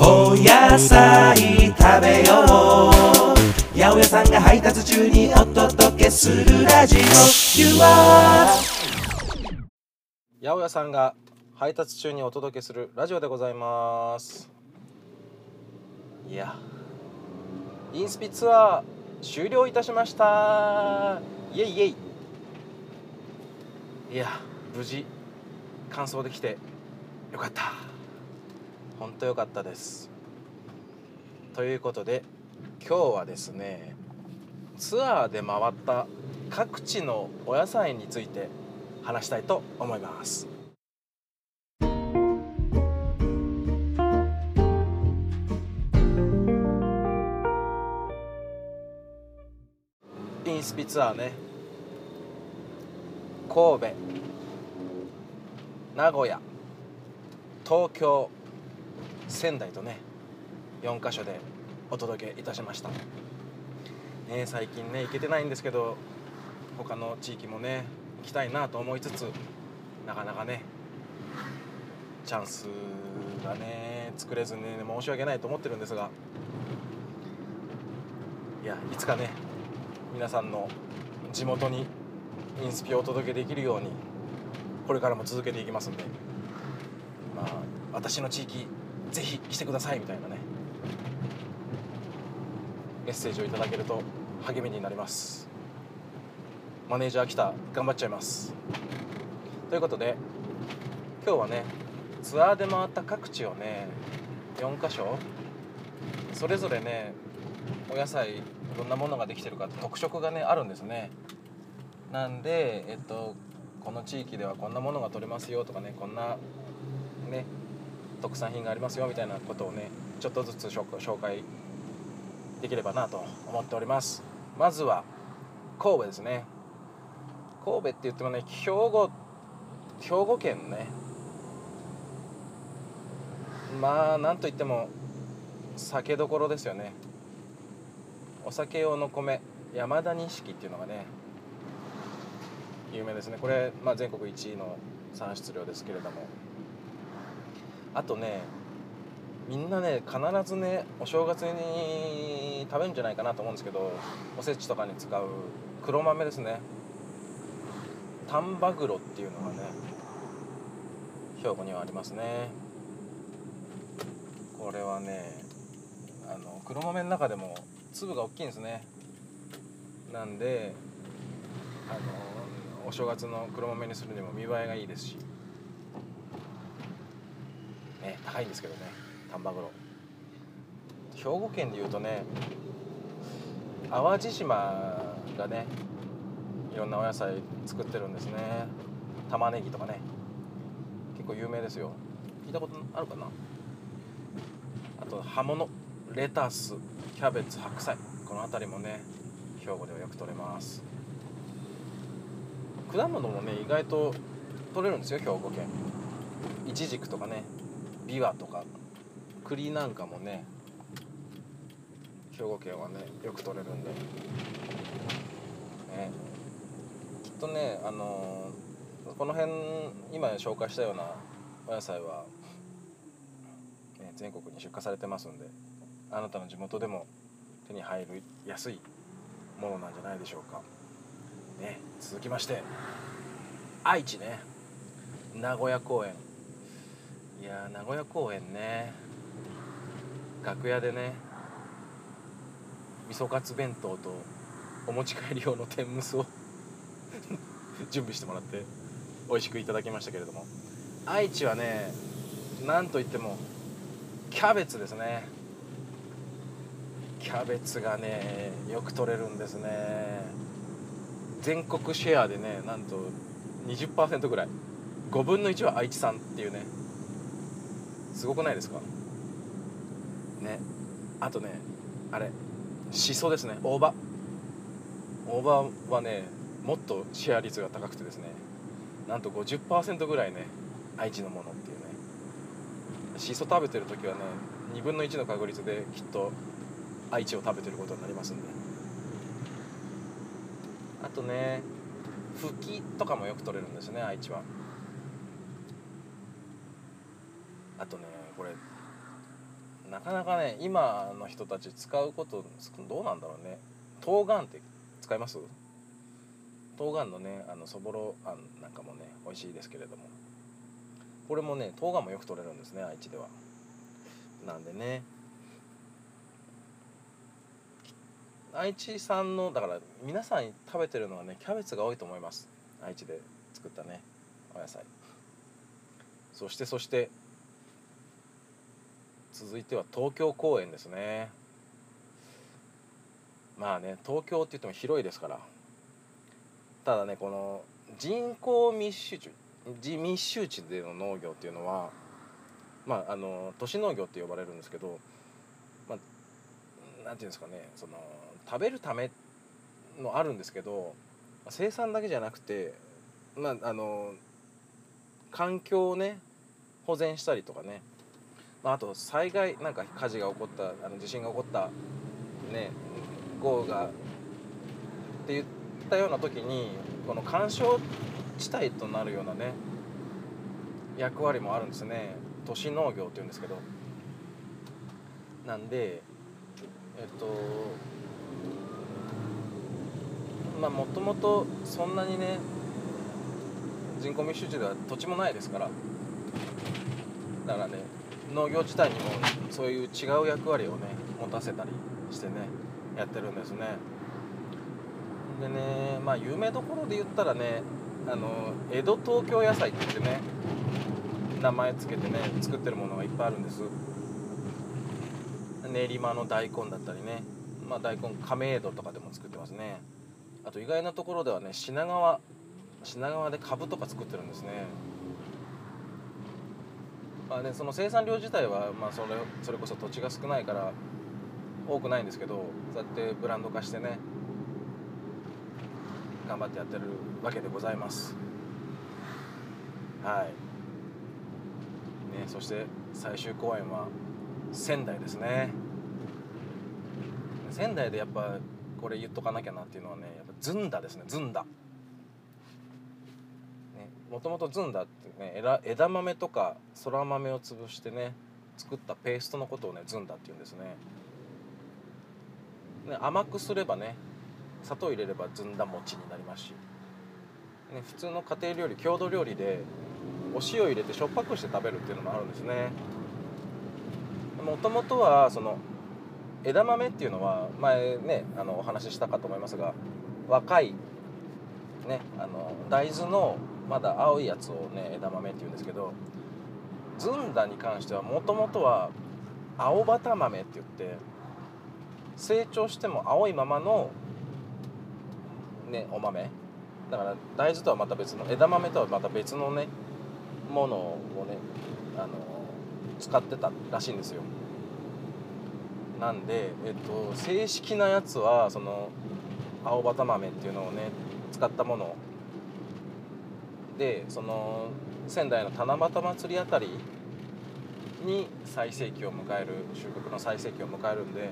お野菜食べよう。八百屋さんが配達中にお届けするラジオ。You are 八百屋さんが配達中にお届けするラジオでございます。いやインスピツアー終了いたしました。イエイイエイ。いや無事完走できてよかった。本当よかったです。ということで今日はですねツアーで回った各地のお野菜について話したいと思います。インスピツアーね神戸名古屋東京仙台とね4カ所でお届けいたしました。ね最近ね行けてないんですけど他の地域もね行きたいなと思いつつなかなかねチャンスがね作れずに、ね、申し訳ないと思ってるんですがいやいつかね皆さんの地元にインスピをお届けできるようにこれからも続けていきますんでまあ私の地域ぜひ来てくださいみたいなね。メッセージをいただけると励みになります。マネージャー来た。頑張っちゃいます。ということで今日はねツアーで回った各地をね4カ所それぞれねお野菜どんなものができてるか特色がねあるんですね。なんでえっとこの地域ではこんなものが取れますよとかねこんなね特産品がありますよみたいなことをねちょっとずつ紹介できればなと思っております。まずは神戸ですね。神戸って言ってもね兵庫兵庫県ね。まあなんといっても酒どころですよね。お酒用の米山田錦っていうのがね有名ですね。これ、まあ、全国1位の産出量ですけれども。あとねみんなね必ずねお正月に食べるんじゃないかなと思うんですけどおせちとかに使う黒豆ですね。丹波黒っていうのがね兵庫にはありますね。これはねあの黒豆の中でも粒が大きいんですね。なんであのお正月の黒豆にするにも見栄えがいいですし。ね高いんですけどね丹波黒。兵庫県でいうとね淡路島がねいろんなお野菜作ってるんですね。玉ねぎとかね。結構有名ですよ。聞いたことあるかな？あと葉物。レタス。キャベツ。白菜。この辺りもね兵庫ではよく取れます。果物もね意外と取れるんですよ兵庫県。イチジクとかね。ビワとか栗なんかもね兵庫県はねよく取れるんで、ね、きっとねあのー、この辺今紹介したようなお野菜は、ね、全国に出荷されてますんであなたの地元でも手に入るやすいものなんじゃないでしょうか。ね、続きまして愛知ね。名古屋公演いや名古屋公演ね。楽屋でね味噌カツ弁当とお持ち帰り用の天むすを 準備してもらって美味しくいただきましたけれども。愛知はねなんといってもキャベツですね。キャベツがねよく取れるんですね。全国シェアでねなんと20%ぐらい。5分の1は愛知産っていうねすごくないですか？ね。あとねあれ。しそですね。大葉。大葉はねもっとシェア率が高くてですね。なんと50%ぐらいね愛知のものっていうね。しそ食べてる時はね2分の1の確率できっと愛知を食べてることになりますんで。あとねフキとかもよく取れるんですね愛知は。あとねこれなかなかね今の人たち使うことどうなんだろうね。冬瓜って使います？冬瓜のねあのそぼろあんなんかもね美味しいですけれども。これもね冬瓜もよく取れるんですね愛知では。なんでね愛知産のだから皆さん食べてるのはねキャベツが多いと思います。愛知で作ったねお野菜。そしてそして続いては東京公演ですね。まあね東京って言っても広いですから。ただねこの人口密集地密集地での農業っていうのはまああの都市農業って呼ばれるんですけどまあなんていうんですかねその食べるためのあるんですけど生産だけじゃなくてまああの環境をね保全したりとかね、まあ、あと災害なんか火事が起こったあの地震が起こったね豪雨がって言ったような時にこの干渉地帯となるようなね役割もあるんですね。都市農業っていうんですけど。なんでえっとまあもともとそんなにね人口密集地では土地もないですから。だからね農業自体にもそういう違う役割をね持たせたりしてねやってるんですね。でねまあ有名どころで言ったらねあの江戸東京野菜って言ってね名前つけてね作ってるものがいっぱいあるんです。練馬の大根だったりねまあ大根亀戸とかでも作ってますね。あと意外なところではね品川品川で株とか作ってるんですね。まあねその生産量自体はまあそれそれこそ土地が少ないから多くないんですけどそうやってブランド化してね頑張ってやってるわけでございます。はい。ねそして最終公演は仙台ですね。仙台でやっぱこれ言っとかなきゃなっていうのはねやっぱずんだですねずんだ。もともとずんだっていうね枝枝豆とかそら豆を潰してね作ったペーストのことをねずんだって言うんですね。ね甘くすればね砂糖入れればずんだ餅になりますし、ね、普通の家庭料理郷土料理でお塩入れてしょっぱくして食べるっていうのもあるんですね。もともとはその枝豆っていうのは前ねあのお話ししたかと思いますが若いねあの大豆のまだ青いやつをね枝豆っていうんですけどずんだに関してはもともとは青バタ豆って言って成長しても青いままのねお豆。だから大豆とはまた別の枝豆とはまた別のねものをねあの使ってたらしいんですよ。なんで、えっと、正式なやつはその青バタ豆っていうのをね使ったものでその仙台の七夕祭りあたりに最盛期を迎える収穫の最盛期を迎えるんで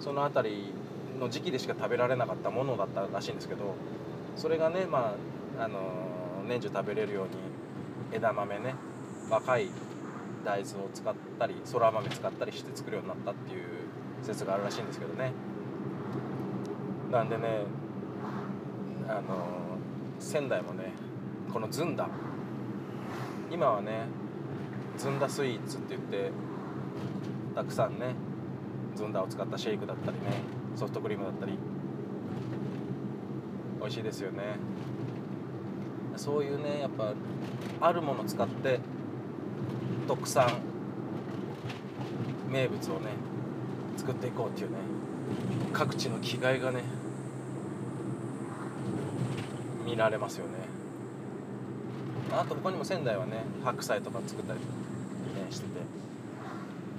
その辺りの時期でしか食べられなかったものだったらしいんですけどそれがねまああの年中食べれるように枝豆ね若い大豆を使ったりそら豆使ったりして作るようになったっていう説があるらしいんですけどね。なんでねあの仙台もねこのずんだ。今はねずんだスイーツって言ってたくさんねずんだを使ったシェイクだったりねソフトクリームだったり美味しいですよね。そういうねやっぱあるもの使って特産名物をね作っていこうっていうね各地の気概がね見られますよね。あと他にも仙台はね白菜とか作ったりねしてて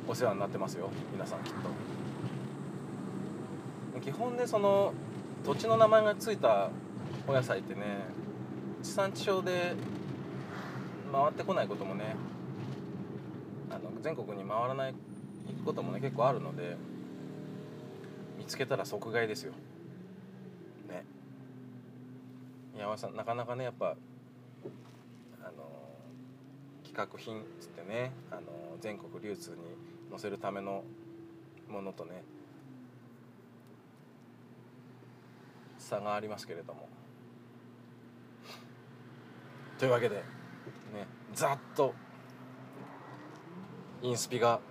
お世話になってますよ皆さんきっと。基本でその土地の名前が付いたお野菜ってね地産地消で回ってこないこともねあの全国に回らない行くこともね結構あるので見つけたら即買いですよ。ね。山さんなかなかねやっぱ企画品つってねあの全国流通に載せるためのものとね差がありますけれども。というわけでねざっとインスピが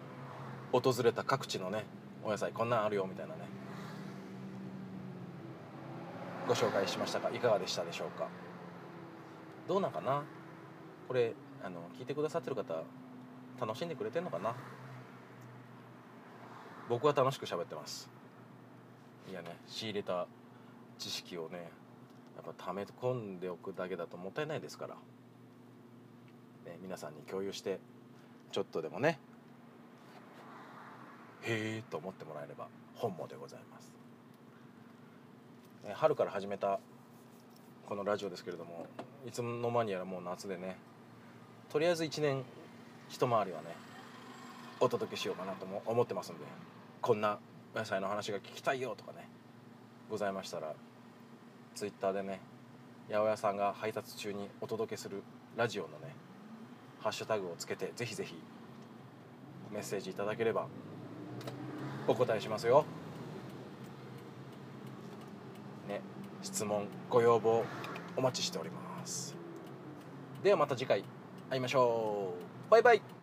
訪れた各地のねお野菜こんなんあるよみたいなねご紹介しましたがいかがでしたでしょうか。どうなんかな？これあの聞いてくださってる方楽しんでくれてんのかな？僕は楽しく喋ってます。いやね仕入れた知識をねやっぱ溜め込んでおくだけだともったいないですから、ね、皆さんに共有してちょっとでもねへえと思ってもらえれば本望でございます、ね、春から始めたこのラジオですけれどもいつの間にやらもう夏でねとりあえず1年一回りはねお届けしようかなとも思ってますんでこんなお野菜の話が聞きたいよとかねございましたらツイッターでね八百屋さんが配達中にお届けするラジオのねハッシュタグをつけてぜひぜひメッセージいただければお答えしますよ。ね、質問ご要望お待ちしております。ではまた次回会いましょう。バイバイ。